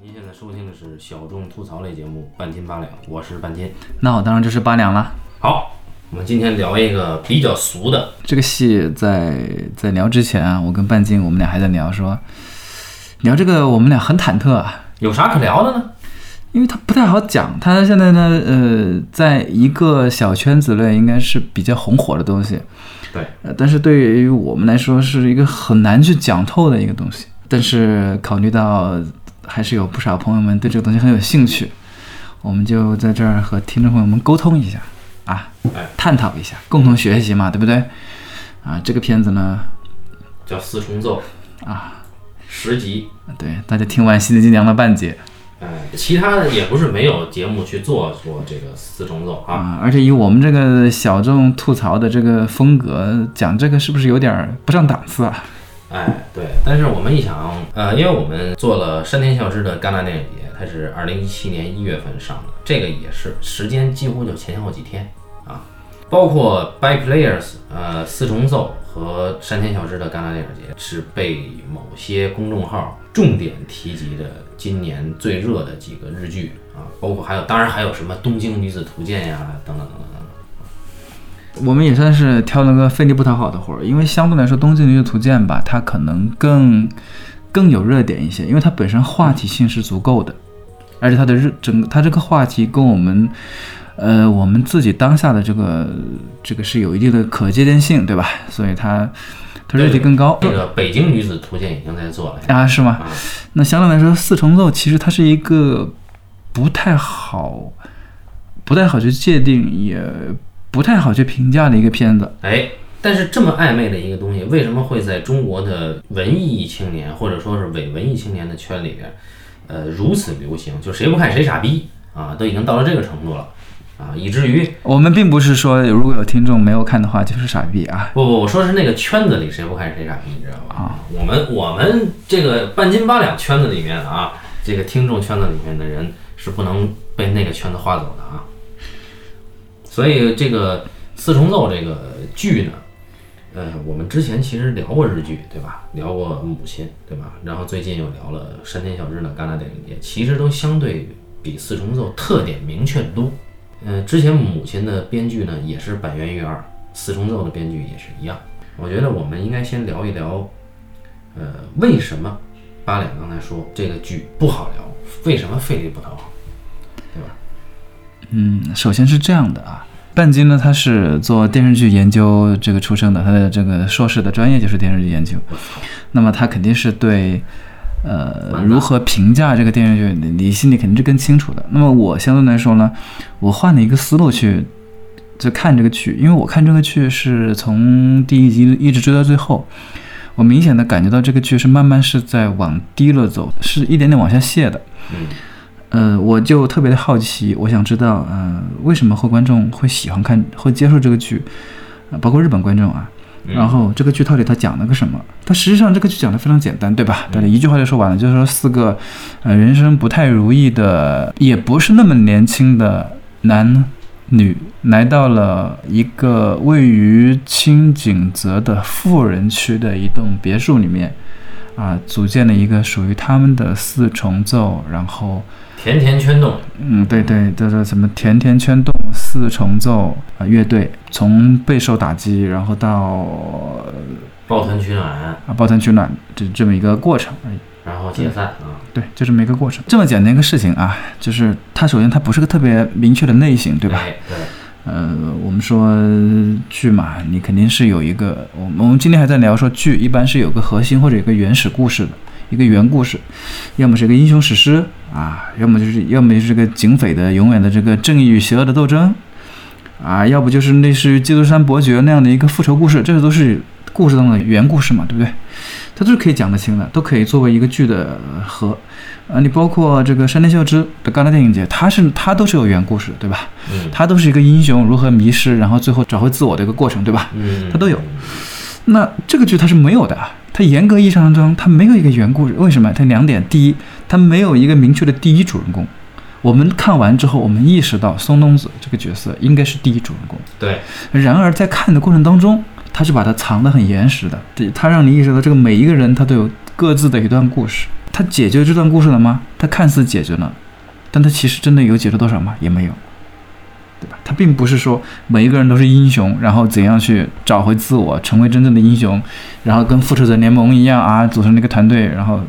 您现在收听的是小众吐槽类节目《半斤八两》，我是半斤。那我当然就是八两了。好，我们今天聊一个比较俗的，这个戏在在聊之前啊，我跟半斤我们俩还在聊说，聊这个我们俩很忐忑啊，有啥可聊的呢？因为它不太好讲。它现在呢，呃，在一个小圈子内应该是比较红火的东西，对，呃，但是对于我们来说是一个很难去讲透的一个东西。但是考虑到还是有不少朋友们对这个东西很有兴趣，我们就在这儿和听众朋友们沟通一下啊哎，探讨一下，共同学习嘛，对不对？啊，这个片子呢，叫《四重奏》啊，十集。对，大家听完《心灵鸡娘》的半截哎，其他的也不是没有节目去做做这个四重奏啊。啊，而且以我们这个小众吐槽的这个风格讲这个，是不是有点儿不上档次啊？哎，对，但是我们一想，呃，因为我们做了山田孝之的戛纳电影节，它是二零一七年一月份上的，这个也是时间几乎就前后几天啊。包括《By Players》呃四重奏和山田孝之的戛纳电影节是被某些公众号重点提及的今年最热的几个日剧啊，包括还有当然还有什么《东京女子图鉴》呀，等等等等等等。我们也算是挑了个费力不讨好的活儿，因为相对来说，《东京女子图鉴》吧，它可能更更有热点一些，因为它本身话题性是足够的，而且它的热整个它这个话题跟我们呃我们自己当下的这个这个是有一定的可借鉴性，对吧？所以它它热度更高这个《北京女子图鉴》已经在做了啊，是吗？啊，那相对来说，四重奏其实它是一个不太好、不太好去界定，也不太好去评价的一个片子。哎，但是这么暧昧的一个东西，为什么会在中国的文艺青年或者说是伪文艺青年的圈里边，呃，如此流行？就谁不看谁傻逼啊，都已经到了这个程度了啊，以至于我们并不是说如果有听众没有看的话就是傻逼啊，不不，我说是那个圈子里谁不看谁傻逼，你知道吧？啊，我们我们这个半斤八两圈子里面的啊，这个听众圈子里面的人是不能被那个圈子划走的啊。所以这个四重奏这个剧呢，呃，我们之前其实聊过日剧，对吧？聊过母亲，对吧？然后最近又聊了山田孝之的戛纳电影节，其实都相对比四重奏特点明确得多。呃，之前母亲的编剧呢也是板垣裕二，四重奏的编剧也是一样。我觉得我们应该先聊一聊，呃，为什么八两刚才说这个剧不好聊，为什么费力不讨好，嗯，首先是这样的啊，半斤呢他是做电视剧研究这个出身的，他的这个硕士的专业就是电视剧研究，那么他肯定是对。呃，如何评价这个电视剧，你你心里肯定是更清楚的。那么我相对来说呢，我换了一个思路去就看这个剧，因为我看这个剧是从第一集一直追到最后，我明显的感觉到这个剧是慢慢是在往低了走，是一点点往下卸的。呃，我就特别的好奇，我想知道，呃，为什么会观众会喜欢看，会接受这个剧，呃包括日本观众啊。然后这个剧到底它讲了个什么？它实际上这个剧讲的非常简单，对吧？大家一句话就说完了，就是说四个，呃，人生不太如意的，也不是那么年轻的男女，来到了一个位于清景泽的富人区的一栋别墅里面，啊，组建了一个属于他们的四重奏，然后。甜甜圈动，嗯，对对，叫做什么甜甜圈动四重奏啊乐队，从备受打击，然后到抱团取暖，啊抱团取暖，这这么一个过程而已。然后解散啊。对，就这么一个过程，这么简单一个事情啊，就是它首先它不是个特别明确的类型，对吧？哎对，呃，我们说剧嘛，你肯定是有一个，我们我们今天还在聊说剧一般是有个核心或者有个原始故事的，一个原故事，要么是一个英雄史诗啊，要么就是要么就是个警匪的永远的这个正义与邪恶的斗争啊，要不就是类似于《基督山伯爵》那样的一个复仇故事，这些都是故事当中的原故事嘛，对不对？它都是可以讲得清的，都可以作为一个剧的核。啊，你包括这个山田孝之的戛纳电影节，它是它都是有原故事，对吧？嗯它都是一个英雄如何迷失，然后最后找回自我的一个过程，对吧？嗯，它都有。那这个剧它是没有的，它严格意义上中它没有一个原故事。为什么？它两点：第一，它没有一个明确的第一主人公。我们看完之后，我们意识到松东子这个角色应该是第一主人公。对，然而在看的过程当中，他是把它藏得很严实的，对，他让你意识到这个每一个人他都有各自的一段故事。他解决这段故事了吗？他看似解决了，但他其实真的有解决多少吗？也没有，对吧？他并不是说每一个人都是英雄，然后怎样去找回自我，成为真正的英雄，然后跟复仇者联盟一样啊，组成那个团队，然后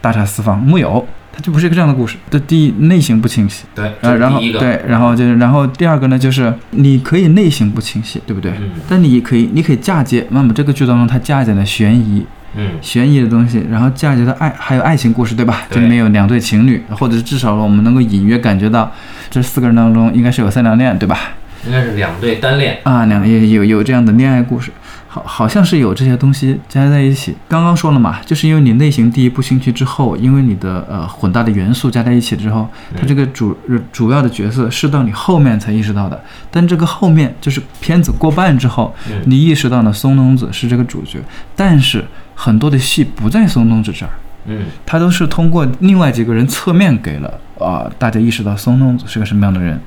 大杀四方，木有。它就不是一个这样的故事。这第一，类型不清晰。对，啊，然后对，然后就是，然后第二个呢，就是你可以内型不清晰，对不对？嗯。但你可以，你可以嫁接。那么这个剧当中，它嫁接了悬疑，嗯，悬疑的东西，然后嫁接的爱，还有爱情故事，对吧？这里面有两对情侣，或者是至少我们能够隐约感觉到，这四个人当中应该是有三两恋，对吧？应该是两对单恋啊，两也有有这样的恋爱故事。好，好像是有这些东西加在一起。刚刚说了嘛，就是因为你类型第一部兴趣之后，因为你的呃混搭的元素加在一起之后，它这个主主要的角色是到你后面才意识到的。但这个后面就是片子过半之后，你意识到呢松隆子是这个主角，但是很多的戏不在松东子这儿，嗯，他都是通过另外几个人侧面给了啊大家意识到松东子是个什么样的人。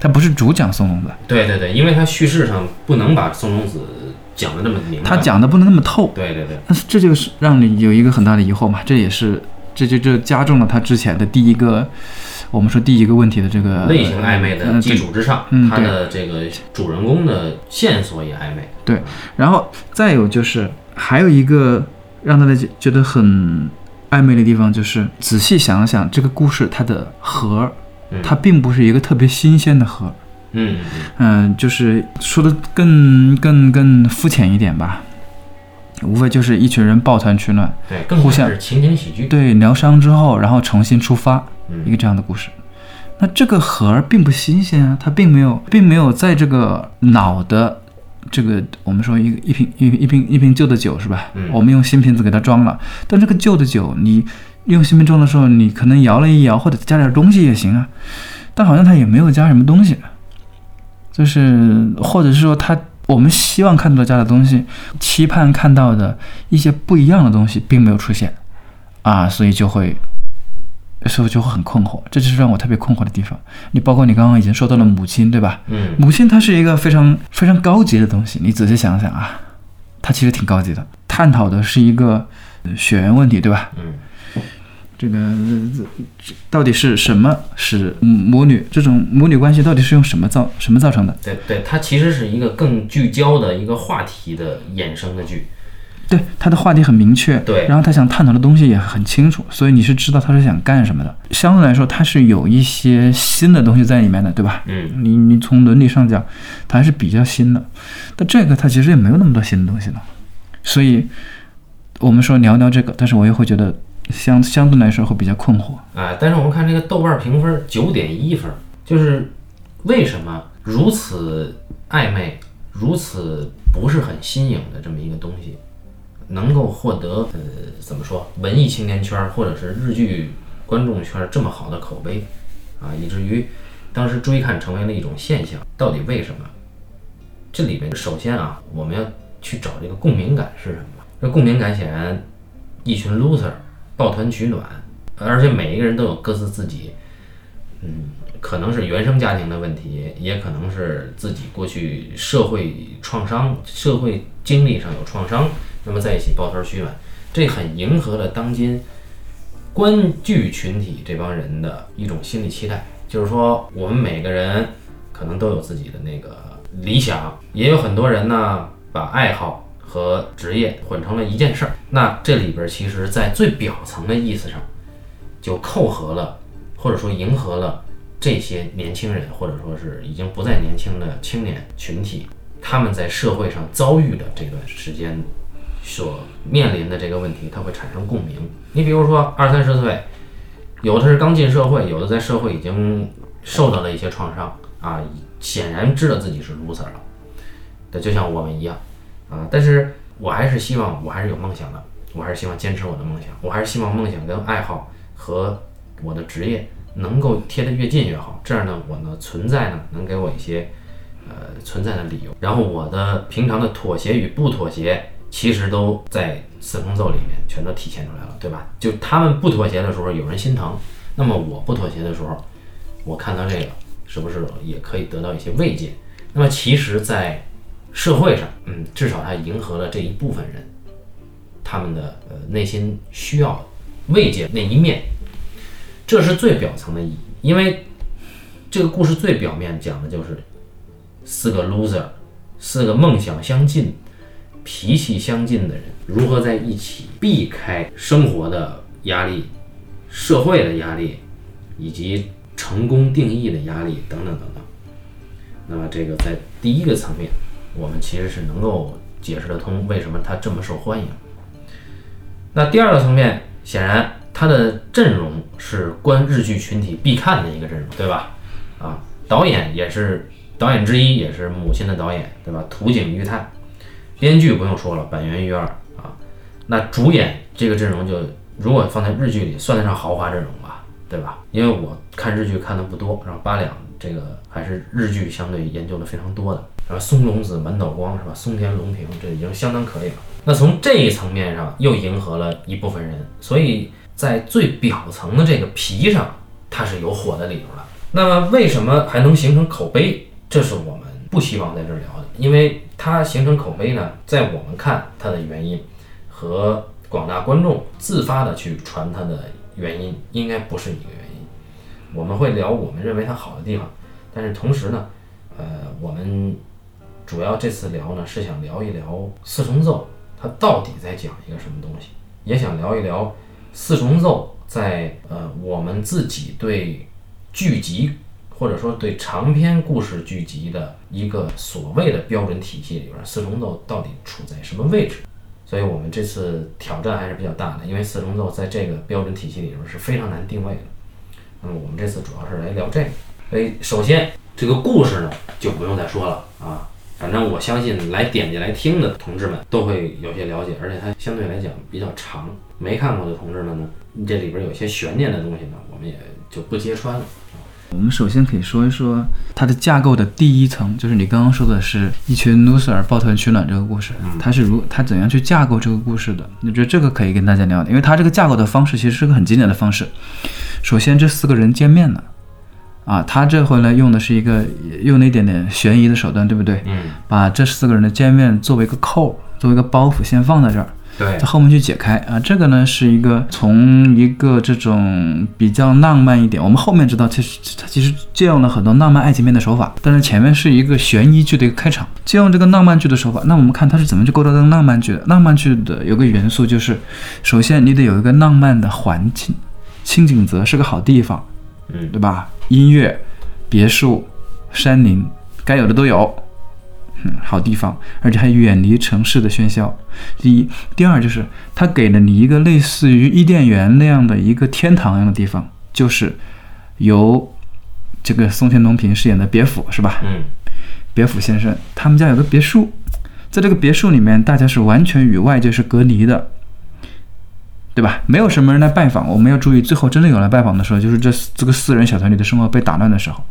他不是主讲松东子，对对对，因为他叙事上不能把松东子。讲的那么明白，他讲的不能那么透。对对对，但是这就是让你有一个很大的疑惑嘛，这也是这就就加重了他之前的第一个，我们说第一个问题的这个类型暧昧的基础之上，他的这个主人公的线索也暧昧。对，然后再有就是还有一个让大家觉得很暧昧的地方，就是仔细想想这个故事它的核，它并不是一个特别新鲜的核。嗯嗯就是说的更更更肤浅一点吧，无非就是一群人抱团取暖，对，更互相情景喜剧，对，疗伤之后，然后重新出发，一个这样的故事。那这个核并不新鲜啊，它并没有，并没有在这个脑的这个我们说一一瓶一一瓶一瓶旧的酒是吧？嗯，我们用新瓶子给它装了，但这个旧的酒，你用新瓶装的时候，你可能摇了一摇，或者加点东西也行啊，但好像它也没有加什么东西。就是，或者是说，它我们希望看到加的东西，期盼看到的一些不一样的东西，并没有出现，啊，所以就会，所以就会很困惑，这就是让我特别困惑的地方。你包括你刚刚已经说到了母亲，对吧？嗯，母亲它是一个非常非常高级的东西，你仔细想想啊，它其实挺高级的，探讨的是一个血缘问题，对吧？嗯。这个这到底是什么使母女这种母女关系到底是用什么造什么造成的？对对，它其实是一个更聚焦的一个话题的衍生的剧。对，他的话题很明确。对，然后他想探讨的东西也很清楚，所以你是知道他是想干什么的。相对来说，他是有一些新的东西在里面的，对吧？嗯，你你从伦理上讲，它还是比较新的。但这个它其实也没有那么多新的东西了。所以我们说聊聊这个，但是我也会觉得。相相对来说会比较困惑啊，但是我们看这个豆瓣评分九点一分，就是为什么如此暧昧、如此不是很新颖的这么一个东西，能够获得呃怎么说文艺青年圈或者是日剧观众圈这么好的口碑啊，以至于当时追看成为了一种现象，到底为什么？这里面首先啊，我们要去找这个共鸣感是什么？这共鸣感显然一群 loser。抱团取暖，而且每一个人都有各自自己，嗯，可能是原生家庭的问题，也可能是自己过去社会创伤、社会经历上有创伤，那么在一起抱团取暖，这很迎合了当今观剧群体这帮人的一种心理期待，就是说我们每个人可能都有自己的那个理想，也有很多人呢把爱好。和职业混成了一件事儿，那这里边其实，在最表层的意思上，就扣合了，或者说迎合了这些年轻人，或者说是已经不再年轻的青年群体，他们在社会上遭遇的这段时间所面临的这个问题，它会产生共鸣。你比如说二三十岁，有的是刚进社会，有的在社会已经受到了一些创伤啊，显然知道自己是 loser 了，对就像我们一样。啊！但是我还是希望，我还是有梦想的，我还是希望坚持我的梦想，我还是希望梦想跟爱好和我的职业能够贴得越近越好。这样呢，我呢存在呢能给我一些呃存在的理由。然后我的平常的妥协与不妥协，其实都在四重奏里面全都体现出来了，对吧？就他们不妥协的时候有人心疼，那么我不妥协的时候，我看到这个是不是也可以得到一些慰藉？那么其实，在社会上，嗯，至少它迎合了这一部分人，他们的呃内心需要慰藉那一面，这是最表层的意义。因为这个故事最表面讲的就是四个 loser，四个梦想相近、脾气相近的人如何在一起避开生活的压力、社会的压力以及成功定义的压力等等等等。那么这个在第一个层面，我们其实是能够解释得通为什么他这么受欢迎。那第二个层面，显然他的阵容是观日剧群体必看的一个阵容，对吧？啊，导演也是导演之一，也是母亲的导演，对吧？土井裕太，编剧不用说了，板垣裕二啊。那主演这个阵容就如果放在日剧里，算得上豪华阵容吧，对吧？因为我看日剧看的不多，然后八两这个还是日剧相对研究的非常多的。然后松隆子、满岛光是吧？松田龙平这已经相当可以了。那从这一层面上又迎合了一部分人，所以在最表层的这个皮上，它是有火的理由的。那么为什么还能形成口碑？这是我们不希望在这儿聊的，因为它形成口碑呢，在我们看它的原因和广大观众自发的去传它的原因，应该不是一个原因。我们会聊我们认为它好的地方，但是同时呢，呃，我们主要这次聊呢是想聊一聊四重奏。它到底在讲一个什么东西？也想聊一聊四重奏在呃我们自己对剧集或者说对长篇故事剧集的一个所谓的标准体系里边，四重奏到底处在什么位置？所以我们这次挑战还是比较大的，因为四重奏在这个标准体系里边是非常难定位的。那么我们这次主要是来聊这个。所以首先这个故事呢就不用再说了啊。反正我相信来点击来听的同志们都会有些了解，而且它相对来讲比较长。没看过的同志们呢，这里边有些悬念的东西呢，我们也就不揭穿了。我们首先可以说一说它的架构的第一层，就是你刚刚说的是一群 loser 抱团取暖这个故事，它是如它怎样去架构这个故事的？你觉得这个可以跟大家聊，因为它这个架构的方式其实是个很经典的方式。首先，这四个人见面了。啊，他这回呢用的是一个用了一点点悬疑的手段，对不对？嗯，把这四个人的见面作为一个扣，作为一个包袱，先放在这儿，对，在后面去解开啊。这个呢是一个从一个这种比较浪漫一点，我们后面知道，其实他其实借用了很多浪漫爱情片的手法，但是前面是一个悬疑剧的一个开场，借用这个浪漫剧的手法。那我们看他是怎么去构造这个浪漫剧的？浪漫剧的有个元素就是，首先你得有一个浪漫的环境，清景泽是个好地方。嗯，对吧？音乐、别墅、山林，该有的都有，嗯，好地方，而且还远离城市的喧嚣。第一，第二就是它给了你一个类似于伊甸园那样的一个天堂一样的地方，就是由这个松田龙平饰演的别府，是吧？嗯，别府先生他们家有个别墅，在这个别墅里面，大家是完全与外界是隔离的。对吧？没有什么人来拜访，我们要注意，最后真的有来拜访的时候，就是这这个四人小团体的生活被打乱的时候，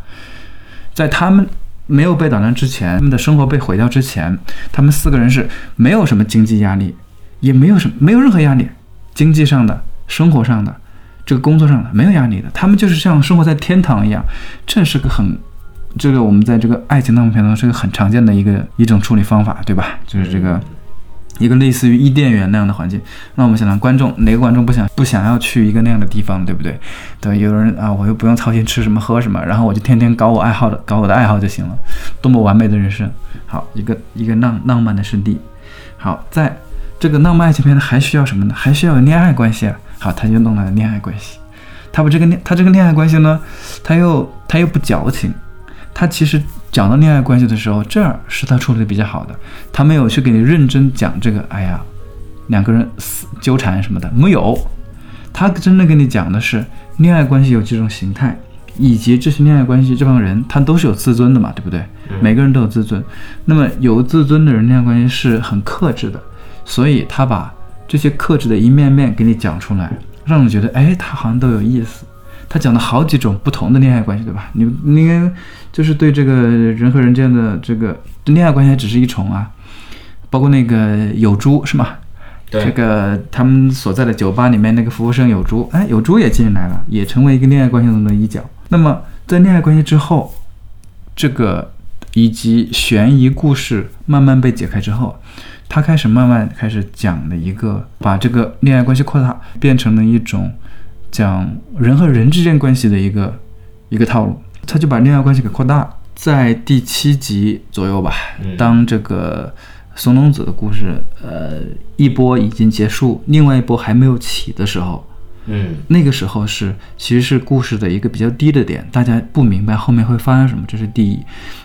在他们没有被打乱之前，他们的生活被毁掉之前，他们四个人是没有什么经济压力，也没有什么没有任何压力，经济上的、生活上的、这个工作上的没有压力的，他们就是像生活在天堂一样。这是个很，这个我们在这个爱情当中是个很常见的一个一种处理方法，对吧？就是这个。一个类似于伊甸园那样的环境，那我们想想观众哪个观众不想不想要去一个那样的地方，对不对？对，有人啊，我又不用操心吃什么喝什么，然后我就天天搞我爱好的，搞我的爱好就行了，多么完美的人生！好，一个一个浪浪漫的圣地。好，在这个浪漫爱情片呢还需要什么呢？还需要有恋爱关系啊。好，他就弄了恋爱关系。他把这个恋他这个恋爱关系呢，他又他又不矫情，他其实。讲到恋爱关系的时候，这儿是他处理的比较好的，他没有去给你认真讲这个，哎呀，两个人纠缠什么的没有，他真的跟你讲的是恋爱关系有几种形态，以及这些恋爱关系这帮人他都是有自尊的嘛，对不对？每个人都有自尊，那么有自尊的人恋爱关系是很克制的，所以他把这些克制的一面面给你讲出来，让你觉得哎，他好像都有意思。他讲了好几种不同的恋爱关系，对吧？你应该就是对这个人和人之间的这个恋爱关系只是一重啊，包括那个有猪是吗？对，这个他们所在的酒吧里面那个服务生有猪，哎，有猪也进来了，也成为一个恋爱关系中的一角。那么在恋爱关系之后，这个以及悬疑故事慢慢被解开之后，他开始慢慢开始讲了一个把这个恋爱关系扩大，变成了一种讲人和人之间关系的一个一个套路。他就把恋爱关系给扩大，在第七集左右吧，当这个松隆子的故事呃一波已经结束，另外一波还没有起的时候。嗯，那个时候是其实是故事的一个比较低的点，大家不明白后面会发生什么，这是第一。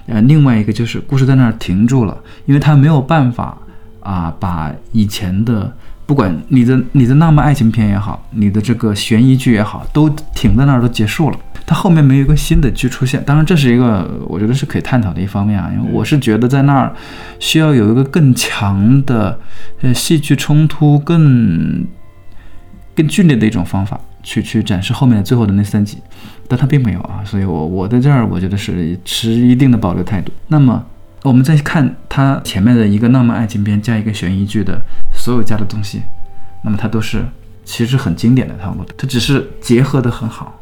呃，另外一个就是故事在那儿停住了，因为他没有办法啊，把以前的不管你的你的浪漫爱情片也好，你的这个悬疑剧也好，都停在那儿都结束了。它后面没有一个新的剧出现，当然这是一个我觉得是可以探讨的一方面啊，因为我是觉得在那儿需要有一个更强的呃戏剧冲突更。更剧烈的一种方法去去展示后面的最后的那三集，但他并没有啊，所以我我在这儿我觉得是持一定的保留态度。那么我们再看他前面的一个浪漫爱情片加一个悬疑剧的所有加的东西，那么它都是其实很经典的套路，它只是结合的很好，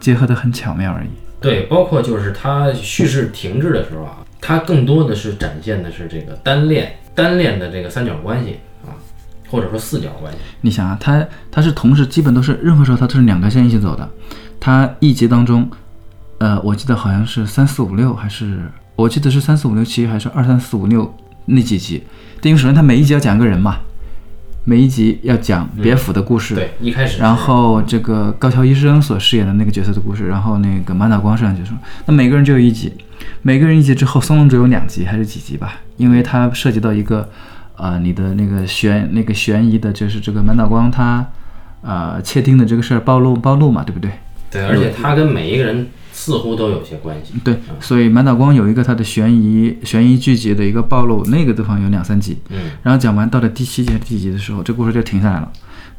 结合的很巧妙而已。对，包括就是它叙事停滞的时候啊，它更多的是展现的是这个单恋单恋的这个三角关系啊。或者说四角关系，你想啊，它它是同时基本都是任何时候它都是两条线一起走的。它一集当中，呃，我记得好像是三四五六，还是我记得是三四五六七，还是二三四五六那几集？因为首先它每一集要讲一个人嘛，每一集要讲别府的故事。对，一开始。然后这个高桥医生所饰演的那个角色的故事，然后那个满岛光饰演角色，那每个人就有一集，每个人一集之后，松隆只有两集还是几集吧？因为它涉及到一个。呃，你的那个悬那个悬疑的，就是这个满岛光他，呃，窃听的这个事儿暴露暴露嘛，对不对？对，而且他跟每一个人似乎都有些关系。对，所以满岛光有一个他的悬疑悬疑剧集的一个暴露，那个地方有两三集。嗯。然后讲完到了第七集第几集的时候，这故事就停下来了。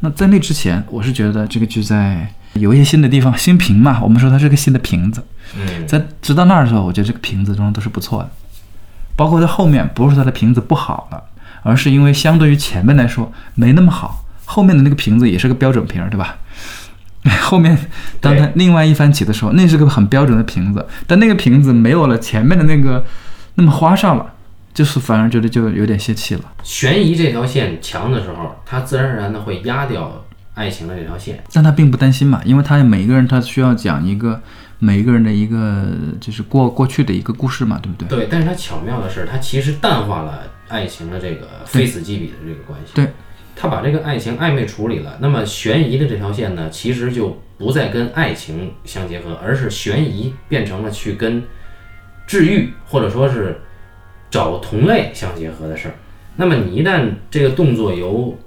那在那之前，我是觉得这个剧在有一些新的地方，新瓶嘛，我们说它是个新的瓶子。嗯。在直到那儿的时候，我觉得这个瓶子中都是不错的，包括在后面，不是它的瓶子不好了。而是因为相对于前面来说没那么好，后面的那个瓶子也是个标准瓶，对吧？后面当他另外一番起的时候，那是个很标准的瓶子，但那个瓶子没有了前面的那个那么花哨了，就是反而觉得就有点泄气了。悬疑这条线强的时候，它自然而然的会压掉爱情的这条线，但他并不担心嘛，因为他每一个人他需要讲一个。每一个人的一个就是过过去的一个故事嘛，对不对？对，但是他巧妙的是，他其实淡化了爱情的这个非死即彼的这个关系。对，他把这个爱情暧昧处理了，那么悬疑的这条线呢，其实就不再跟爱情相结合，而是悬疑变成了去跟治愈或者说是找同类相结合的事儿。那么你一旦这个动作由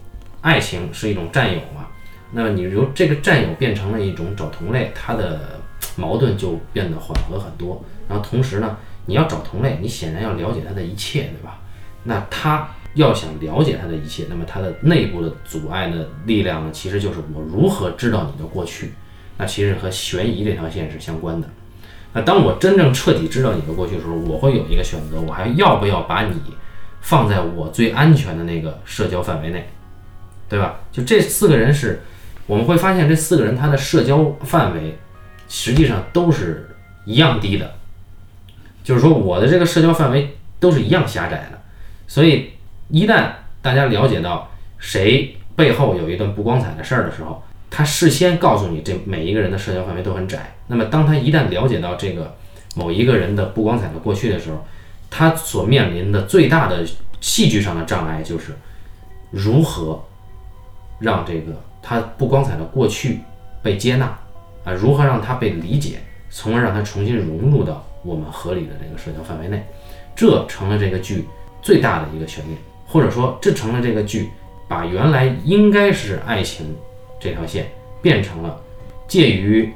爱情是一种占有嘛，那么你由这个占有变成了一种找同类，它的。矛盾就变得缓和很多，然后同时呢，你要找同类，你显然要了解他的一切，对吧？那他要想了解他的一切，那么他的内部的阻碍的力量呢，其实就是我如何知道你的过去？那其实和悬疑这条线是相关的。那当我真正彻底知道你的过去的时候，我会有一个选择，我还要不要把你放在我最安全的那个社交范围内，对吧？就这四个人是，我们会发现这四个人他的社交范围。实际上都是一样低的，就是说我的这个社交范围都是一样狭窄的，所以一旦大家了解到谁背后有一段不光彩的事儿的时候，他事先告诉你这每一个人的社交范围都很窄。那么当他一旦了解到这个某一个人的不光彩的过去的时候，他所面临的最大的戏剧上的障碍就是如何让这个他不光彩的过去被接纳。啊，如何让他被理解，从而让他重新融入到我们合理的这个社交范围内，这成了这个剧最大的一个悬念，或者说这成了这个剧把原来应该是爱情这条线变成了介于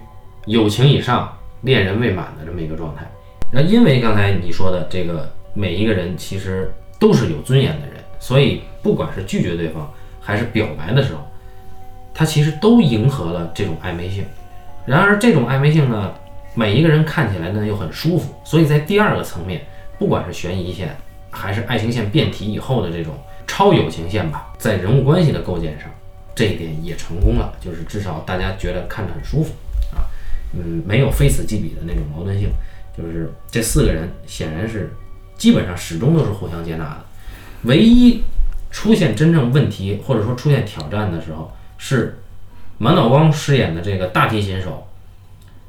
友情以上、恋人未满的这么一个状态。那因为刚才你说的这个每一个人其实都是有尊严的人，所以不管是拒绝对方还是表白的时候，他其实都迎合了这种暧昧性。然而，这种暧昧性呢，每一个人看起来呢又很舒服，所以在第二个层面，不管是悬疑线还是爱情线变体以后的这种超友情线吧，在人物关系的构建上，这一点也成功了，就是至少大家觉得看着很舒服啊，嗯，没有非此即彼的那种矛盾性。就是这四个人显然是基本上始终都是互相接纳的，唯一出现真正问题或者说出现挑战的时候，是满岛光饰演的这个大提琴手，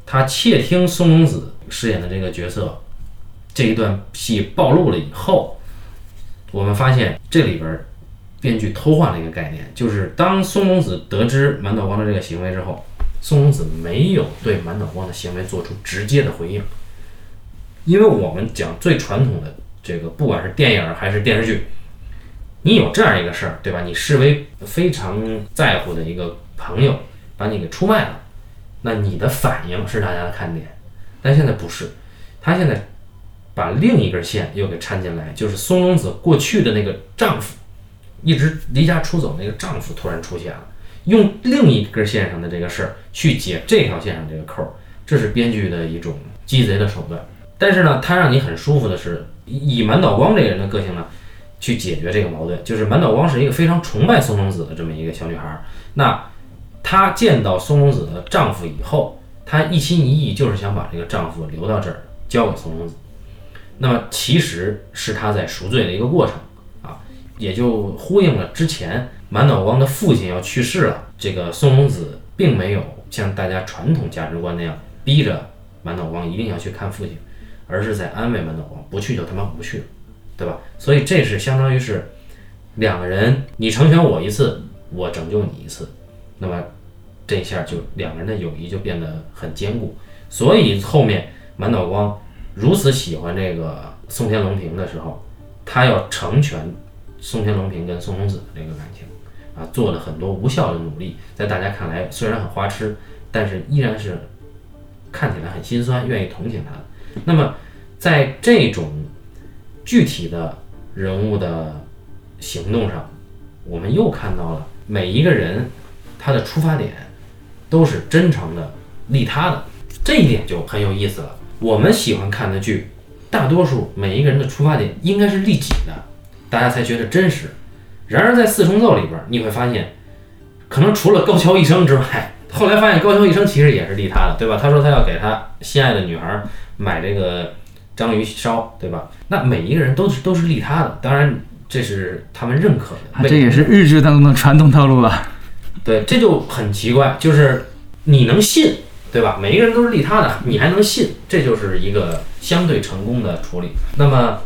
他窃听松隆子饰演的这个角色这一段戏暴露了以后，我们发现这里边编剧偷换了一个概念，就是当松隆子得知满岛光的这个行为之后，松隆子没有对满岛光的行为做出直接的回应。因为我们讲最传统的这个，不管是电影还是电视剧，你有这样一个事儿，对吧？你视为非常在乎的一个朋友把你给出卖了，那你的反应是大家的看点。但现在不是，他现在把另一根线又给掺进来，就是松隆子过去的那个丈夫，一直离家出走那个丈夫突然出现了，用另一根线上的这个事儿去解这条线上这个扣，这是编剧的一种鸡贼的手段。但是呢，他让你很舒服的是，以满岛光这个人的个性呢，去解决这个矛盾。就是满岛光是一个非常崇拜松隆子的这么一个小女孩，那她见到松隆子的丈夫以后，她一心一意就是想把这个丈夫留到这儿，交给松隆子。那么其实是他在赎罪的一个过程啊，也就呼应了之前满脑光的父亲要去世了，这个松隆子并没有像大家传统价值观那样逼着满脑光一定要去看父亲。而是在安慰满脑光，不去就他妈不去，对吧？所以这是相当于是两个人，你成全我一次，我拯救你一次，那么这下就两个人的友谊就变得很坚固。所以后面满脑光如此喜欢这个宋天龙平的时候，他要成全宋天龙平跟宋公子的这个感情啊，做了很多无效的努力，在大家看来虽然很花痴，但是依然是看起来很心酸，愿意同情他。那么，在这种具体的人物的行动上，我们又看到了每一个人他的出发点都是真诚的、利他的，这一点就很有意思了。我们喜欢看的剧，大多数每一个人的出发点应该是利己的，大家才觉得真实。然而在《四重奏》里边，你会发现，可能除了高桥一生之外，后来发现高桥一生其实也是利他的，对吧？他说他要给他心爱的女孩。买这个章鱼烧，对吧？那每一个人都是都是利他的，当然这是他们认可的。这也是日剧当中的传统套路了。对，这就很奇怪，就是你能信，对吧？每一个人都是利他的，你还能信，这就是一个相对成功的处理。那么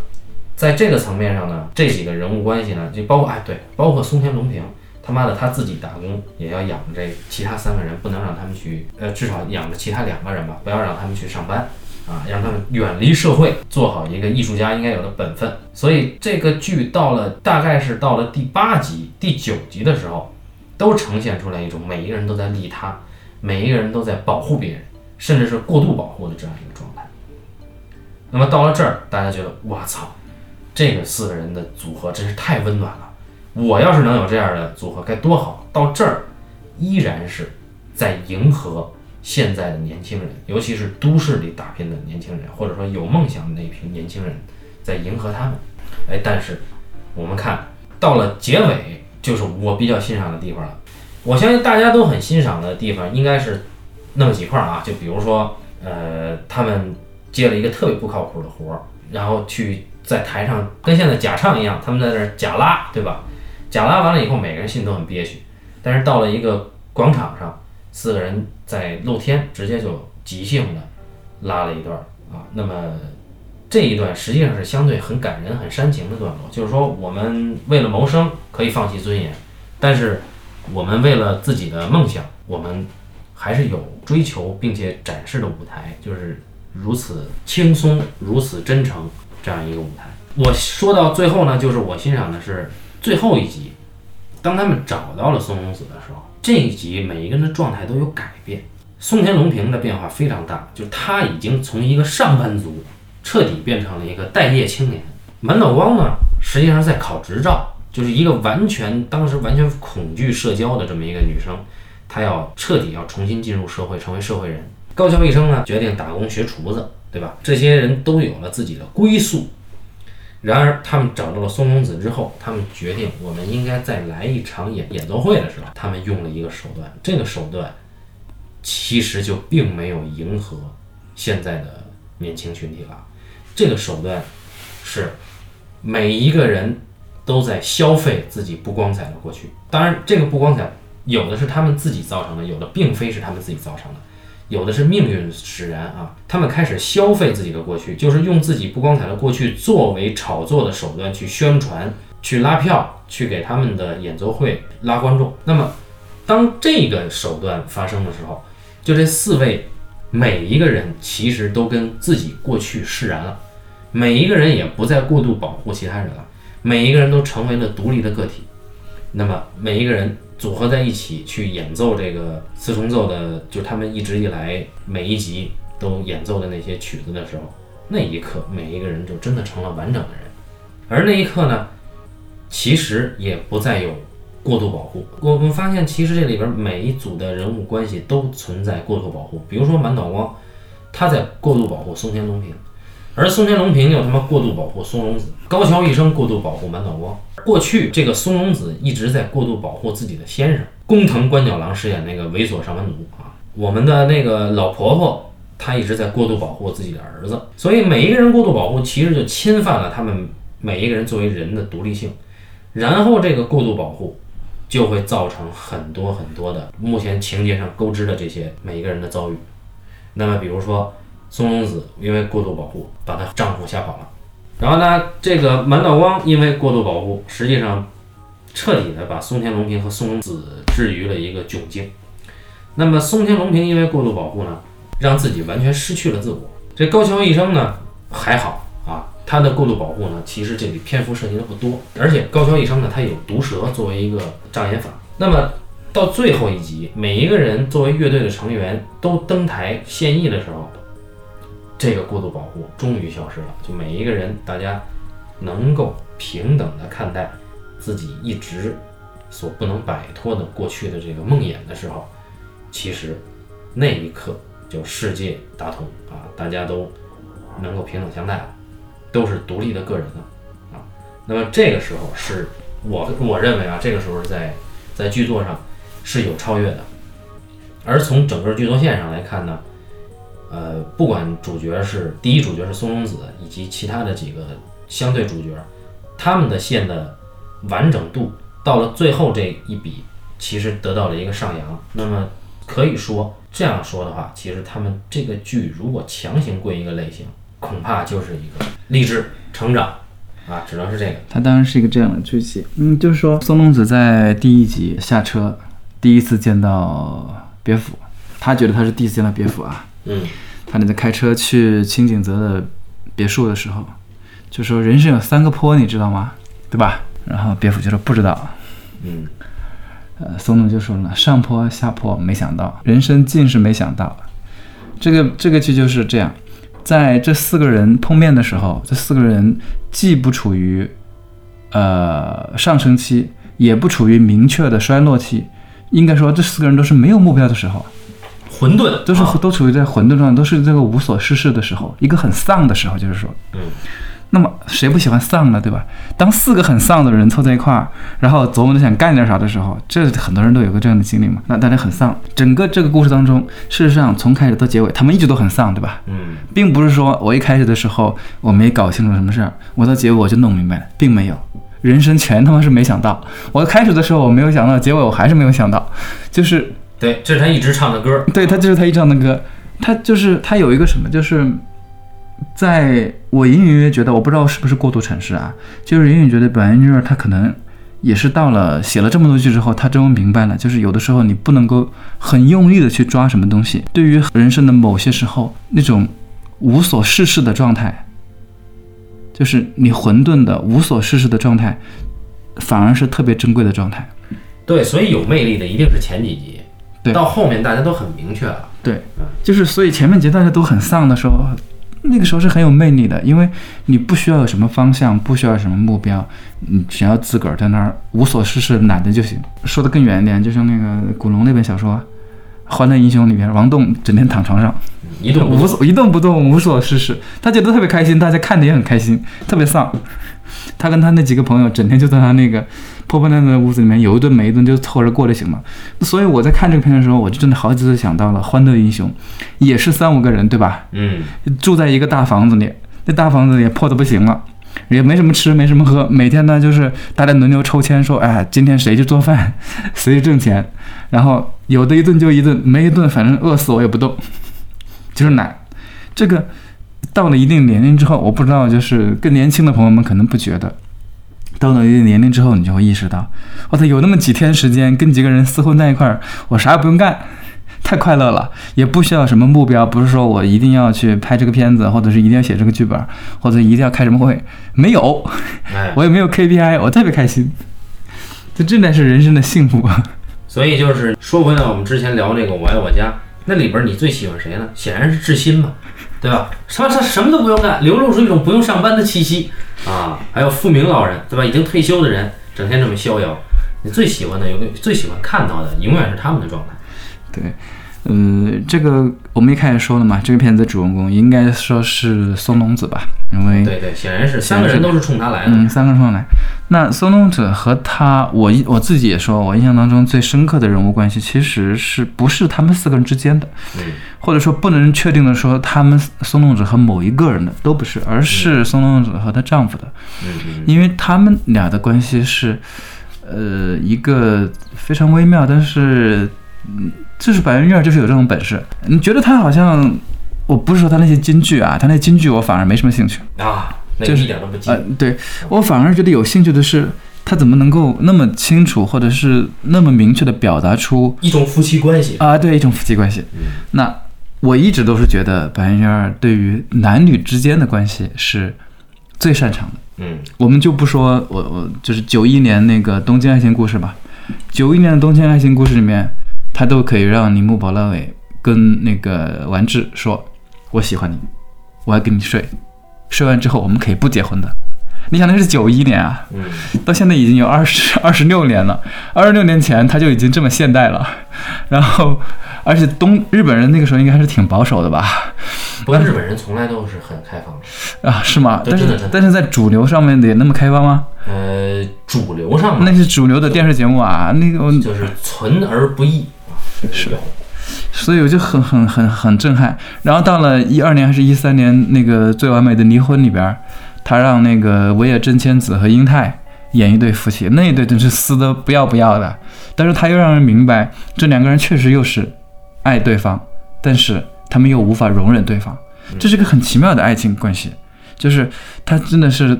在这个层面上呢，这几个人物关系呢，就包括哎，对，包括松田龙平，他妈的他自己打工也要养这其他三个人，不能让他们去，呃，至少养着其他两个人吧，不要让他们去上班。啊，让他们远离社会，做好一个艺术家应该有的本分。所以这个剧到了大概是到了第八集、第九集的时候，都呈现出来一种每一个人都在利他，每一个人都在保护别人，甚至是过度保护的这样一个状态。那么到了这儿，大家觉得我操，这个四个人的组合真是太温暖了。我要是能有这样的组合该多好。到这儿，依然是在迎合。现在的年轻人，尤其是都市里打拼的年轻人，或者说有梦想的那批年轻人，在迎合他们。哎，但是我们看到了结尾，就是我比较欣赏的地方了。我相信大家都很欣赏的地方，应该是那么几块儿啊，就比如说，呃，他们接了一个特别不靠谱的活儿，然后去在台上跟现在假唱一样，他们在那儿假拉，对吧？假拉完了以后，每个人心里都很憋屈。但是到了一个广场上。四个人在露天直接就即兴的拉了一段啊，那么这一段实际上是相对很感人、很煽情的段落，就是说我们为了谋生可以放弃尊严，但是我们为了自己的梦想，我们还是有追求并且展示的舞台，就是如此轻松、如此真诚这样一个舞台。我说到最后呢，就是我欣赏的是最后一集，当他们找到了松隆子的时候。这一集每一个人的状态都有改变，松田龙平的变化非常大，就是他已经从一个上班族彻底变成了一个待业青年。满岛光呢，实际上在考执照，就是一个完全当时完全恐惧社交的这么一个女生，她要彻底要重新进入社会，成为社会人。高桥一生呢，决定打工学厨子，对吧？这些人都有了自己的归宿。然而，他们找到了松隆子之后，他们决定，我们应该再来一场演演奏会的时候，他们用了一个手段。这个手段其实就并没有迎合现在的年轻群体了。这个手段是每一个人都在消费自己不光彩的过去。当然，这个不光彩有的是他们自己造成的，有的并非是他们自己造成的，有的是命运使然啊。他们开始消费自己的过去，就是用自己不光彩的过去作为炒作的手段去宣传、去拉票、去给他们的演奏会拉观众。那么，当这个手段发生的时候，就这四位每一个人其实都跟自己过去释然了。每一个人也不再过度保护其他人了，每一个人都成为了独立的个体。那么每一个人组合在一起去演奏这个四重奏的，就他们一直以来每一集都演奏的那些曲子的时候，那一刻每一个人就真的成了完整的人。而那一刻呢，其实也不再有过度保护。我们发现，其实这里边每一组的人物关系都存在过度保护。比如说满岛光，他在过度保护松田龙平。而松田龙平又他妈过度保护松隆子，高桥一生过度保护满岛光。过去这个松隆子一直在过度保护自己的先生工藤官九郎饰演那个猥琐上班族啊，我们的那个老婆婆她一直在过度保护自己的儿子。所以每一个人过度保护，其实就侵犯了他们每一个人作为人的独立性。然后这个过度保护就会造成很多很多的目前情节上勾织的这些每一个人的遭遇。那么比如说。松隆子因为过度保护，把她丈夫吓跑了。然后呢，这个满岛光因为过度保护，实际上彻底的把松田龙平和松隆子置于了一个窘境。那么松田龙平因为过度保护呢，让自己完全失去了自我。这高桥一生呢还好啊，他的过度保护呢，其实这里篇幅涉及的不多，而且高桥一生呢，他有毒蛇作为一个障眼法。那么到最后一集，每一个人作为乐队的成员都登台献艺的时候。这个过度保护终于消失了，就每一个人，大家能够平等的看待自己一直所不能摆脱的过去的这个梦魇的时候，其实那一刻就世界大同啊，大家都能够平等相待了，都是独立的个人了啊。那么这个时候是我我认为啊，这个时候在在剧作上是有超越的，而从整个剧作线上来看呢。呃，不管主角是第一主角是松隆子，以及其他的几个相对主角，他们的线的完整度到了最后这一笔，其实得到了一个上扬。那么可以说这样说的话，其实他们这个剧如果强行归一个类型，恐怕就是一个励志成长啊，只能是这个。它当然是一个这样的剧情，嗯，就是说松隆子在第一集下车，第一次见到别府，他觉得他是第一次见到别府啊。嗯，他那在开车去清景泽的别墅的时候，就说人生有三个坡，你知道吗？对吧？然后别府就说不知道。嗯，呃，松东就说了上坡下坡，没想到人生尽是没想到。这个这个剧就是这样，在这四个人碰面的时候，这四个人既不处于呃上升期，也不处于明确的衰落期，应该说这四个人都是没有目标的时候。混沌都是都处于在混沌状态，都是这个无所事事的时候，一个很丧的时候，就是说，嗯，那么谁不喜欢丧呢？对吧？当四个很丧的人凑在一块儿，然后琢磨着想干点啥的时候，这很多人都有个这样的经历嘛。那大家很丧，整个这个故事当中，事实上从开始到结尾，他们一直都很丧，对吧？嗯，并不是说我一开始的时候我没搞清楚什么事儿，我到结尾我就弄明白了，并没有，人生全他妈是没想到。我开始的时候我没有想到，结尾我还是没有想到，就是。对，这是他一直唱的歌。对他就是他一直唱的歌，他就是他有一个什么，就是在我隐隐约约觉得，我不知道是不是过度阐释啊，就是隐隐觉得表演就是他可能也是到了写了这么多句之后，他终于明白了，就是有的时候你不能够很用力的去抓什么东西，对于人生的某些时候那种无所事事的状态，就是你混沌的无所事事的状态，反而是特别珍贵的状态。对，所以有魅力的一定是前几集。对，到后面大家都很明确了。对，就是所以前面集大家都很丧的时候，那个时候是很有魅力的，因为你不需要有什么方向，不需要什么目标，你只要自个儿在那儿无所事事，懒着就行。说的更远一点，就像那个古龙那本小说，欢乐英雄》里面，王栋整天躺床上，一动。无所一动不动，无所事事，他觉得特别开心，大家看的也很开心，特别丧。他跟他那几个朋友整天就在他那个破破烂烂的屋子里面有一顿没一顿，就凑合着过就行了。所以我在看这个片的时候，我就真的好几次想到了《欢乐英雄》，也是三五个人，对吧？嗯，住在一个大房子里，那大房子也破的不行了，也没什么吃，没什么喝，每天呢就是大家轮流抽签说，哎，今天谁去做饭，谁去挣钱，然后有的一顿就一顿，没一顿反正饿死我也不动，就是懒。这个到了一定年龄之后，我不知道，就是更年轻的朋友们可能不觉得。到了一定年龄之后，你就会意识到，我操，有那么几天时间跟几个人厮混在一块儿，我啥也不用干，太快乐了，也不需要什么目标，不是说我一定要去拍这个片子，或者是一定要写这个剧本，或者一定要开什么会，没有，哎，我也没有 KPI，我特别开心，这真的是人生的幸福。所以就是说回来，我们之前聊这个《我爱我家》，那里边你最喜欢谁呢？显然是志新嘛，对吧？什么他什么都不用干，流露出一种不用上班的气息啊。还有富明老人，对吧？已经退休的人，整天这么逍遥。你最喜欢的，永远最喜欢看到的，永远是他们的状态。对，嗯，这个我们一开始说了嘛，这个片子主人公应该说是松隆子吧，因为对对，显然是三个人都是冲他来的。嗯，三个人冲来。那松隆子和他，我一我自己也说，我印象当中最深刻的人物关系，其实是不是他们四个人之间的，嗯或者说不能确定的说他们松隆子和某一个人的都不是，而是松隆子和她丈夫的，嗯嗯因为他们俩的关系是，呃，一个非常微妙，但是，嗯，就是白云月就是有这种本事。你觉得他好像，我不是说他那些金句啊，他那金句我反而没什么兴趣。啊，那个就是一点都不近呃。，对我反而觉得有兴趣的是，他怎么能够那么清楚，或者是那么明确的表达出一种夫妻关系。啊，对一种夫妻关系。嗯那我一直都是觉得白云儿对于男女之间的关系是最擅长的。嗯我们就不说我我就是九一年那个《东京爱情故事》吧，九一年的《东京爱情故事》里面，他都可以让铃木保奈美跟那个丸治说：“我喜欢你，我要跟你睡，睡完之后我们可以不结婚的。”你想那是九一年啊，嗯，到现在已经有二十二十六年了，二十六年前他就已经这么现代了，然后而且东日本人那个时候应该还是挺保守的吧？不过日本人从来都是很开放的。啊，是吗？但是但是在主流上面也那么开放吗？呃，主流上嘛那，是主流的电视节目啊，那个就是存而不易啊。是所以我就很很很很震撼。然后到了一二年还是一三年那个《最完美的离婚》里边，他让那个尾野真千子和英泰演一对夫妻，那一对真是撕的不要不要的。但是他又让人明白，这两个人确实又是爱对方，但是他们又无法容忍对方，这是个很奇妙的爱情关系。就是他真的是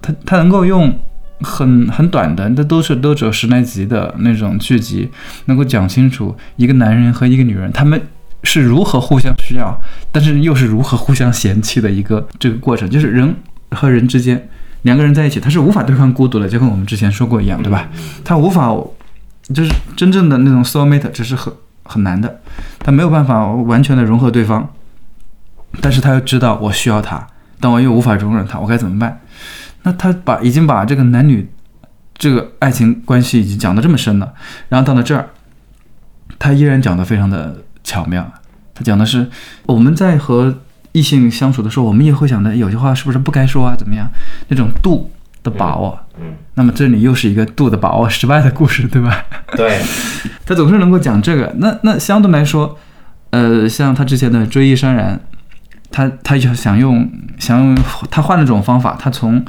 他他能够用很很短的，那都是都只有十来集的那种剧集，能够讲清楚一个男人和一个女人他们是如何互相需要，但是又是如何互相嫌弃的一个这个过程，就是人和人之间两个人在一起，他是无法对抗孤独的，就跟我们之前说过一样，对吧？他无法就是真正的那种 soul mate，这是很很难的，他没有办法完全的融合对方，但是他又知道我需要他，但我又无法容忍他，我该怎么办？那他把已经把这个男女这个爱情关系已经讲得这么深了，然后到了这儿，他依然讲得非常的巧妙。他讲的是我们在和异性相处的时候，我们也会想的有些话是不是不该说啊？怎么样？那种度的把握。嗯，那么这里又是一个度的把握失败的故事，对吧？对，他总是能够讲这个。那那相对来说，呃，像他之前的《追忆潸然》，他他就想用想用他换了种方法，他从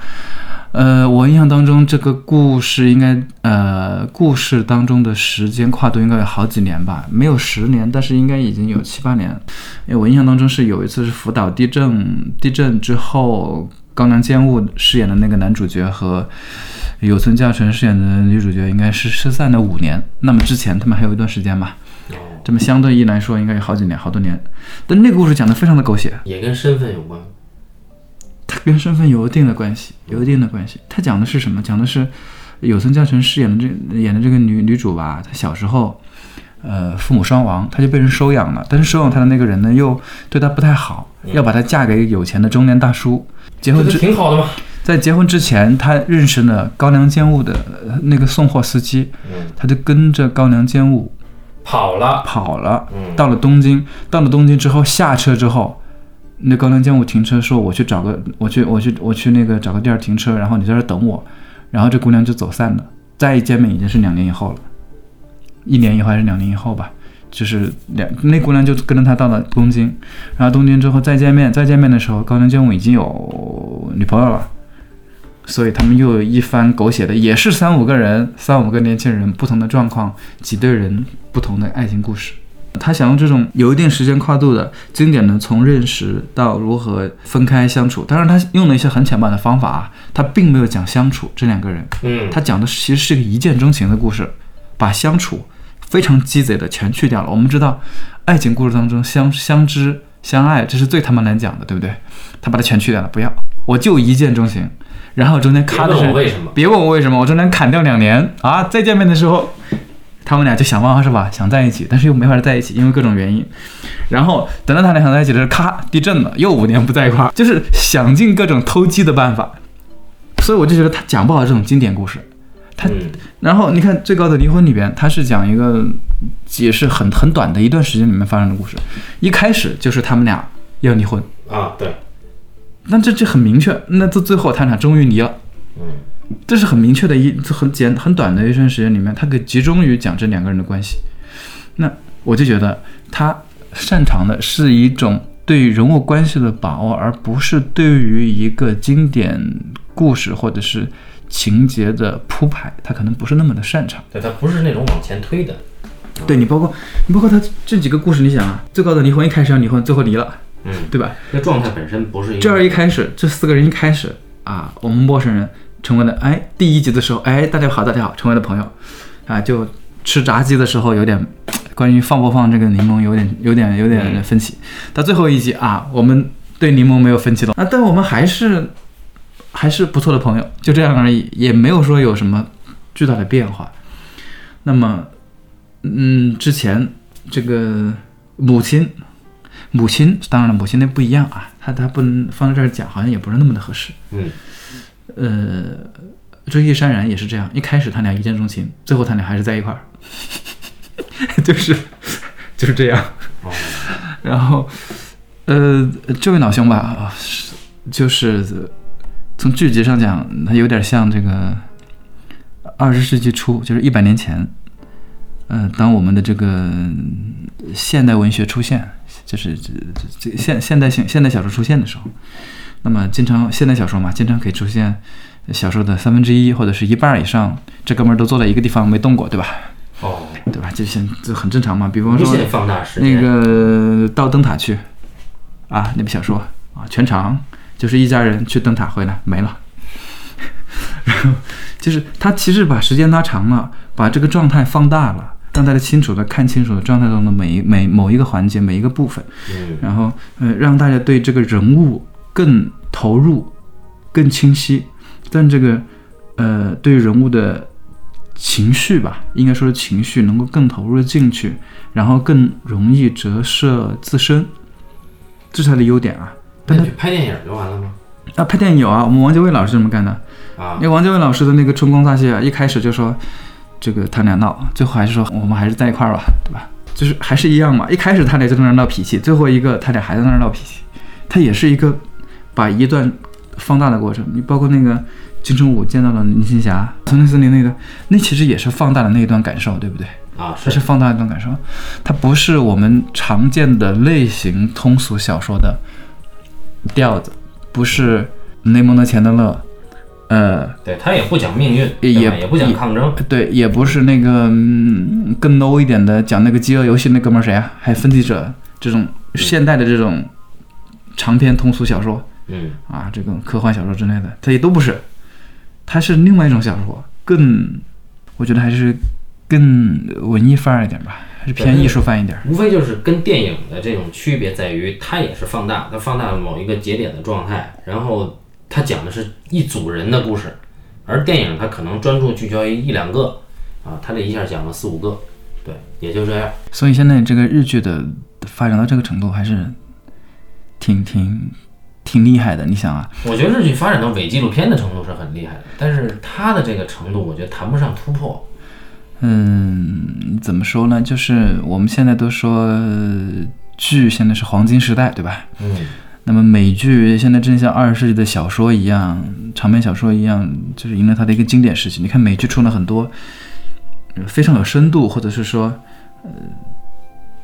呃，我印象当中这个故事应该呃，故事当中的时间跨度应该有好几年吧，没有十年，但是应该已经有七八年。因为我印象当中是有一次是福岛地震，地震之后，高良健吾饰演的那个男主角和有村架纯饰演的女主角应该是失散了五年。那么之前他们还有一段时间吧，这么相对一来说应该有好几年，好多年。但那个故事讲的非常的狗血，也跟身份有关。它跟身份有一定的关系，有一定的关系。它讲的是什么？讲的是有村架纯饰演的这演的这个女女主吧，她小时候，呃，父母双亡，她就被人收养了。但是收养她的那个人呢，又对她不太好，要把她嫁给有钱的中年大叔。结婚之挺好的嘛？在结婚之前，她认识了高梁健吾的呃那个送货司机，嗯她就跟着高梁健吾跑了，跑了，嗯到了东京，到了东京之后下车之后，那高能健吾停车说我去找个我去我去我去那个找个地儿停车，然后你在这儿等我，然后这姑娘就走散了。再一见面已经是两年以后了，一年以后还是两年以后吧，就是两那姑娘就跟着他到了东京，然后东京之后再见面，再见面的时候高能健吾已经有女朋友了。所以他们又有一番狗血的，也是三五个人，三五个年轻人，不同的状况，几对人，不同的爱情故事。他想用这种有一定时间跨度的经典的从认识到如何分开相处，当然他用了一些很浅白的方法啊，他并没有讲相处这两个人，嗯，他讲的其实是个一见钟情的故事，把相处非常鸡贼的全去掉了。我们知道，爱情故事当中相相知相爱，这是最他妈难讲的，对不对？他把它全去掉了，不要，我就一见钟情，然后中间咔的是问我为什么，别问我为什么，我中间砍掉两年啊！再见面的时候，他们俩就想办法是吧？想在一起，但是又没法在一起，因为各种原因。然后等到他俩想在一起的时候，咔，地震了，又五年不在一块儿，就是想尽各种偷鸡的办法。所以我就觉得他讲不好这种经典故事。他嗯然后你看《最高的离婚》里边，他是讲一个也是很很短的一段时间里面发生的故事，一开始就是他们俩要离婚，啊，对，那这这很明确，那这最后他俩终于离了。嗯这是很明确的一很简很短的一段时间里面，他可以集中于讲这两个人的关系。那我就觉得他擅长的是一种对人物关系的把握，而不是对于一个经典故事或者是情节的铺排，他可能不是那么的擅长。对，他不是那种往前推的，对你包括你包括他这几个故事，你想啊，最高的离婚一开始要离婚，最后离了，嗯，对吧？那状态本身不是这样一开始，这四个人一开始啊，我们陌生人成为了哎，第一集的时候，哎，大家好，大家好，成为了朋友，啊，就吃炸鸡的时候有点关于放不放这个柠檬有点有点有点分歧，到最后一集啊，我们对柠檬没有分歧了啊，但我们还是还是不错的朋友，就这样而已，也没有说有什么巨大的变化。那么，嗯，之前这个母亲母亲，当然了，母亲那不一样啊，他他不能放在这儿讲，好像也不是那么的合适。嗯呃，追忆潸然也是这样，一开始他俩一见钟情，最后他俩还是在一块儿，就是就是这样。哦，然后，呃，这位老兄吧，啊是就是从剧集上讲，他有点像这个二十世纪初，就是一百年前，呃，当我们的这个现代文学出现，就是这这这现现代性现代小说出现的时候，那么经常现代小说嘛，经常可以出现小说的三分之一或者是一半以上，这哥们儿都坐在一个地方没动过，对吧？哦，对吧？就现这很正常嘛。比方说那个到灯塔去啊，那部小说啊，全长就是一家人去灯塔回来没了。然后就是他其实把时间拉长了，把这个状态放大了，让大家清楚的看清楚状态中的每一每某一个环节每一个部分，嗯然后呃让大家对这个人物更投入、更清晰，但这个呃对人物的情绪吧，应该说是情绪能够更投入的进去，然后更容易折射自身，这是它的优点啊。但去拍电影就完了吗？啊，拍电影有啊，我们王家卫老师这么干的。啊因为王家卫老师的那个《春光乍泄》啊，一开始就说这个他俩闹，最后还是说我们还是在一块儿吧，对吧？就是还是一样嘛，一开始他俩就在那儿闹脾气，最后一个他俩还在那儿闹脾气，他也是一个把一段放大的过程。你包括那个金城武见到了林青霞，丛林森林那个，那其实也是放大了那一段感受，对不对？啊它是放大一段感受，它不是我们常见的类型通俗小说的调子，不是雷蒙的·钱德勒，呃，对他也不讲命运，也也不讲抗争，对，也不是那个、嗯、更 low 一点的，讲那个饥饿游戏那哥们儿谁啊？还有分歧者这种现代的这种长篇通俗小说。嗯。啊，这种科幻小说之类的，它也都不是，它是另外一种小说，更我觉得还是更文艺范儿一点吧，还是偏艺术范一点。无非就是跟电影的这种区别在于，它也是放大，它放大了某一个节点的状态，然后它讲的是一组人的故事，而电影它可能专注聚焦于一两个，啊，它这一下讲了四五个，对，也就这样。所以现在这个日剧的发展到这个程度，还是挺挺挺厉害的。你想啊，我觉得日剧发展到伪纪录片的程度是很厉害的，但是它的这个程度，我觉得谈不上突破。嗯，怎么说呢？就是我们现在都说呃剧现在是黄金时代，对吧？嗯那么美剧现在正像二十世纪的小说一样，长篇小说一样，就是迎来它的一个经典时期。你看美剧出了很多呃非常有深度，或者是说呃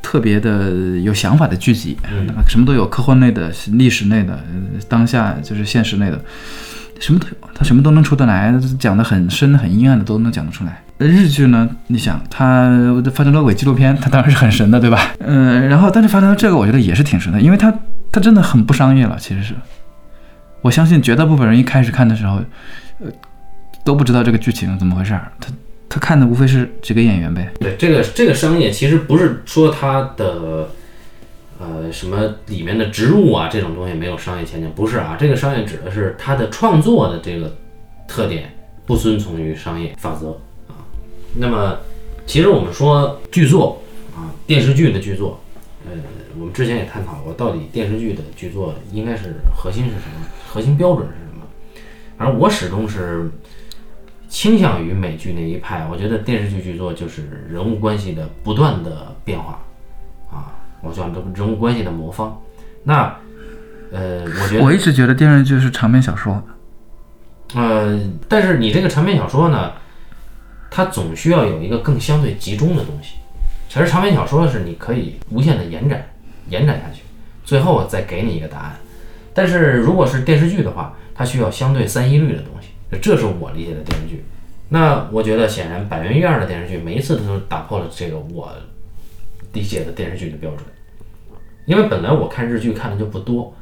特别的有想法的剧集，嗯什么都有，科幻类的、历史类的、呃当下就是现实类的，什么都有，它什么都能出得来，讲的很深、很阴暗的都能讲得出来。日剧呢，你想它发展到伪纪录片，它当然是很神的，对吧？嗯，然后但是发展到这个，我觉得也是挺神的，因为它它真的很不商业了，其实是。我相信绝大部分人一开始看的时候，呃，都不知道这个剧情怎么回事儿，他他看的无非是几个演员呗。对，这个这个商业其实不是说它的呃什么里面的植入啊这种东西没有商业前景，不是啊，这个商业指的是它的创作的这个特点不遵从于商业法则啊。那么其实我们说剧作啊，电视剧的剧作，呃，我们之前也探讨过，到底电视剧的剧作应该是核心是什么，核心标准是什么？反正我始终是倾向于美剧那一派。我觉得电视剧剧作就是人物关系的不断的变化啊，我讲这个人物关系的魔方。那呃，我觉得我一直觉得电视剧是长篇小说，呃，但是你这个长篇小说呢，它总需要有一个更相对集中的东西。其实长篇小说是你可以无限的延展，延展下去，最后再给你一个答案。但是如果是电视剧的话，它需要相对三一律的东西，这是我理解的电视剧。那我觉得显然百元院的电视剧每一次都打破了这个我理解的电视剧的标准，因为本来我看日剧看的就不多，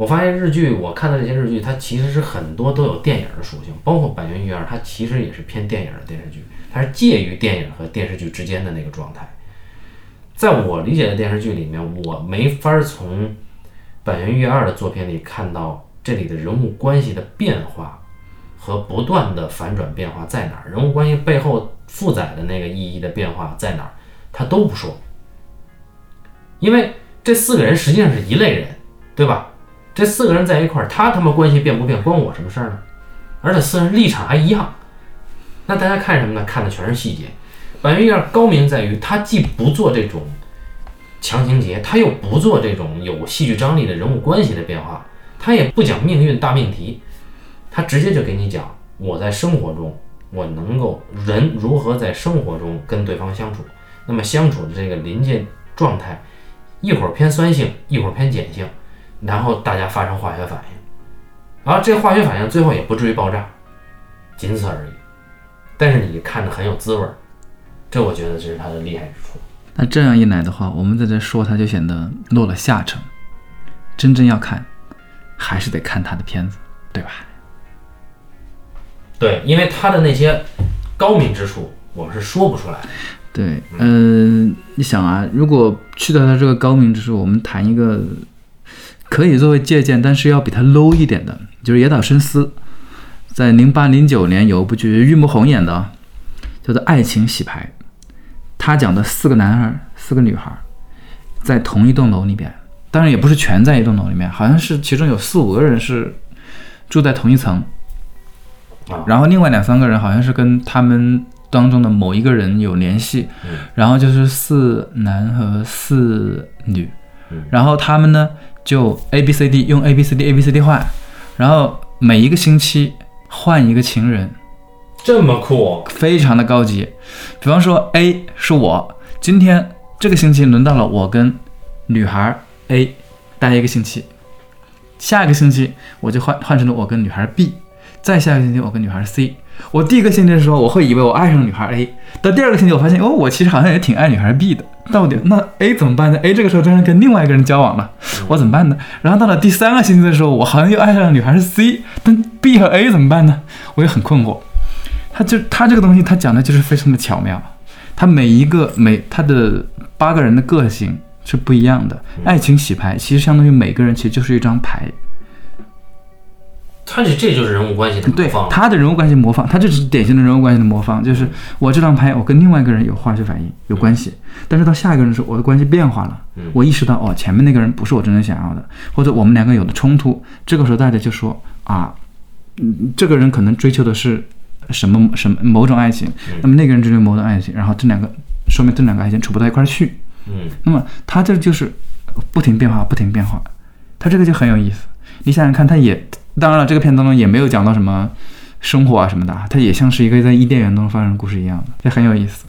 我发现日剧我看的这些日剧，它其实是很多都有电影的属性，包括《百元一二》，它其实也是偏电影的电视剧，它是介于电影和电视剧之间的那个状态。在我理解的电视剧里面，我没法从百元一二的作品里看到这里的人物关系的变化和不断的反转变化在哪儿，人物关系背后负载的那个意义的变化在哪儿，他都不说。因为这四个人实际上是一类人，对吧？这四个人在一块儿，他他妈关系变不变，关我什么事儿呢？而且四人立场还一样，那大家看什么呢？看的全是细节。百元一二高明在于，他既不做这种强情节，他又不做这种有戏剧张力的人物关系的变化，他也不讲命运大命题，他直接就给你讲我在生活中我能够人如何在生活中跟对方相处，那么相处的这个临界状态，一会儿偏酸性，一会儿偏碱性，然后大家发生化学反应，然后这化学反应最后也不至于爆炸，仅此而已。但是你看着很有滋味儿，这我觉得这是他的厉害之处。那这样一来的话，我们在这说它就显得落了下乘。真正要看，还是得看他的片子，对吧？对，因为他的那些高明之处，我们是说不出来的。对，嗯、你想啊，如果去掉他这个高明之处，我们谈一个可以作为借鉴，但是要比它 low 一点的，就是野岛伸司在零八零九年有一部剧，玉木宏演的啊，叫做《爱情洗牌》。他讲的四个男孩、四个女孩，在同一栋楼里边，当然也不是全在一栋楼里面，好像是其中有四五个人是住在同一层，啊然后另外两三个人好像是跟他们当中的某一个人有联系，嗯然后就是四男和四女嗯，然后他们呢就 A B C D 用 A B C D A B C D 换，然后每一个星期换一个情人，这么酷，非常的高级。比方说 A 是我，今天这个星期轮到了我跟女孩 A 待一个星期，下一个星期我就换换成了我跟女孩 B，再下一个星期我跟女孩 C。我第一个星期的时候，我会以为我爱上了女孩 A，到第二个星期我发现哦，我其实好像也挺爱女孩 B 的。到底那 A 怎么办呢？A 这个时候真是跟另外一个人交往了，我怎么办呢？然后到了第三个星期的时候，我好像又爱上了女孩是 C，但 B 和 A 怎么办呢？我也很困惑。他就他这个东西，他讲的就是非常的巧妙。他每一个每他的八个人的个性是不一样的。爱情洗牌其实相当于每个人其实就是一张牌，他这这就是人物关系的模对仿了。他的人物关系模仿，他就是典型的人物关系的模仿，就是我这张牌我跟另外一个人有化学反应有关系，但是到下一个人的时候，我的关系变化了，我意识到哦前面那个人不是我真正想要的，或者我们两个有了冲突，这个时候大家就说啊，嗯，这个人可能追求的是什么什么某种爱情，那么那个人追求某种爱情，然后这两个说明这两个爱情处不到一块儿去。嗯那么他这就是不停变化，不停变化，他这个就很有意思。你想想看，他也当然了，这个片当中也没有讲到什么生活啊什么的，它也像是一个在伊甸园当中发生的故事一样的，这很有意思。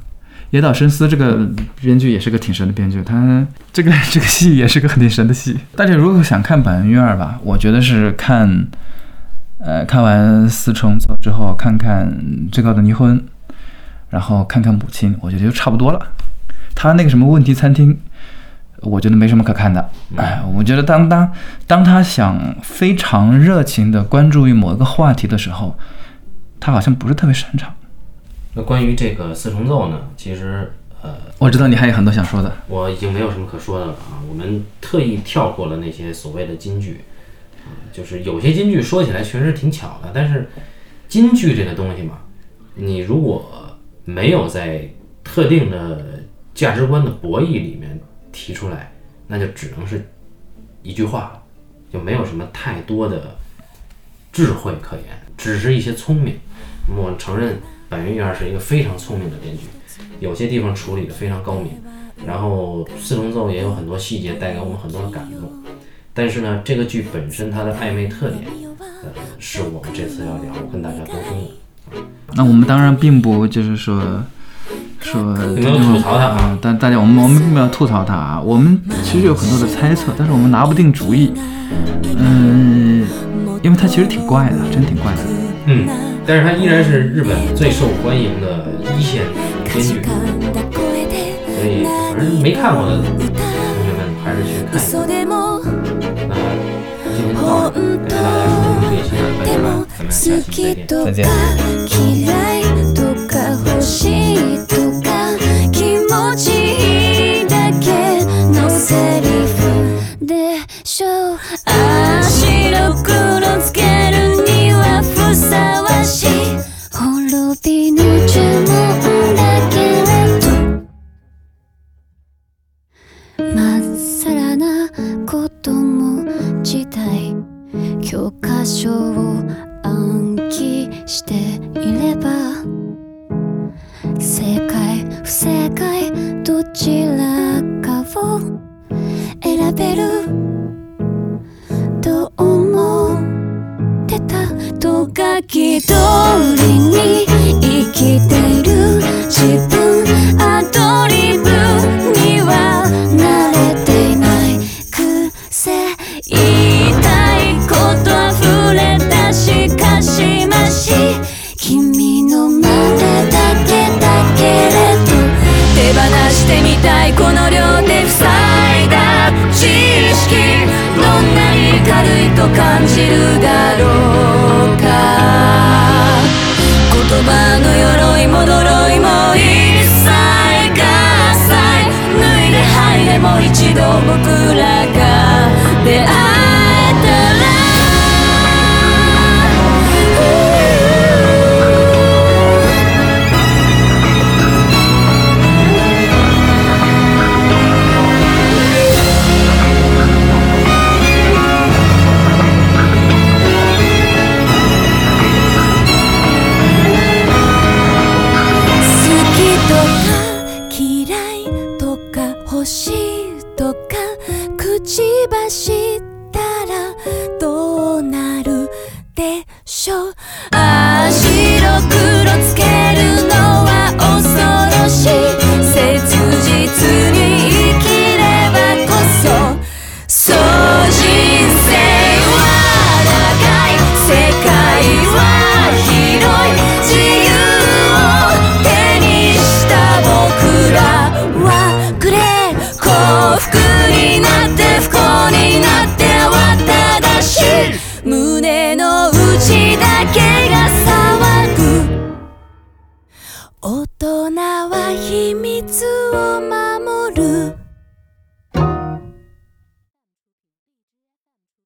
野岛伸司这个编剧也是个挺神的编剧，他这个这个戏也是个很挺神的戏。大家如果想看《板垣瑞二》吧，我觉得是看，呃，看完《四重奏》之后，看看《最高的离婚》，然后看看《母亲》，我觉得就差不多了。他那个什么问题餐厅，我觉得没什么可看的。哎，我觉得当当当他想非常热情的关注于某一个话题的时候，他好像不是特别擅长。那关于这个四重奏呢，其实呃，我知道你还有很多想说的。我已经没有什么可说的了啊。我们特意跳过了那些所谓的金句，啊，就是有些金句说起来确实挺巧的，但是金句这个东西嘛，你如果没有在特定的价值观的博弈里面提出来，那就只能是一句话了，就没有什么太多的智慧可言，只是一些聪明。我承认板垣瑞二是一个非常聪明的编剧，有些地方处理的非常高明，然后四重奏也有很多细节带给我们很多的感动。但是呢，这个剧本身它的暧昧特点，呃，是我们这次要聊跟大家沟通的。那我们当然并不就是说说没有吐槽他啊啊，但大家我们我们并没有吐槽他啊，我们其实有很多的猜测，但是我们拿不定主意。嗯，因为他其实挺怪的，真挺怪的。嗯，但是他依然是日本最受欢迎的一线编剧，所以反正没看过的同学们还是去看一下。那今天就到这儿，感谢大家收听这一期的本期吧，咱们下期再见。再见。ちらかを選べると思ってたと書き通りに生きている自分アドリブてみたいこの両手塞いだ知識どんなに軽いと感じるだろうか。言葉の鎧も呪いも一切合切脱いで入れも一度僕らが